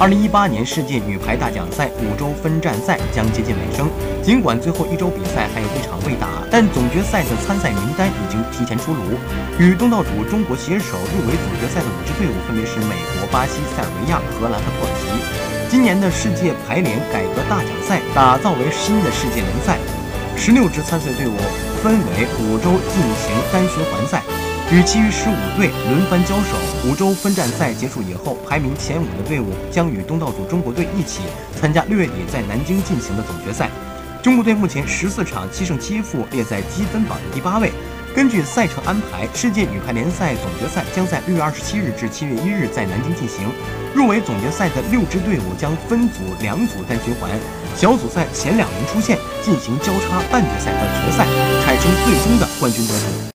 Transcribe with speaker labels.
Speaker 1: 二零一八年世界女排大奖赛五周分站赛将接近尾声，尽管最后一周比赛还有一场未打，但总决赛的参赛名单已经提前出炉。与东道主中国携手入围总决赛的五支队伍分别是美国、巴西、塞尔维亚、荷兰和土耳其。今年的世界排联改革大奖赛打造为新的世界联赛，十六支参赛队伍分为五周进行单循环赛。与其余十五队轮番交手，五周分站赛结束以后，排名前五的队伍将与东道主中国队一起参加六月底在南京进行的总决赛。中国队目前十四场七胜七负，列在积分榜的第八位。根据赛程安排，世界女排联赛总决赛将在六月二十七日至七月一日在南京进行。入围总决赛的六支队伍将分组两组单循环，小组赛前两名出线，进行交叉半决赛和决赛，产生最终的冠军得主。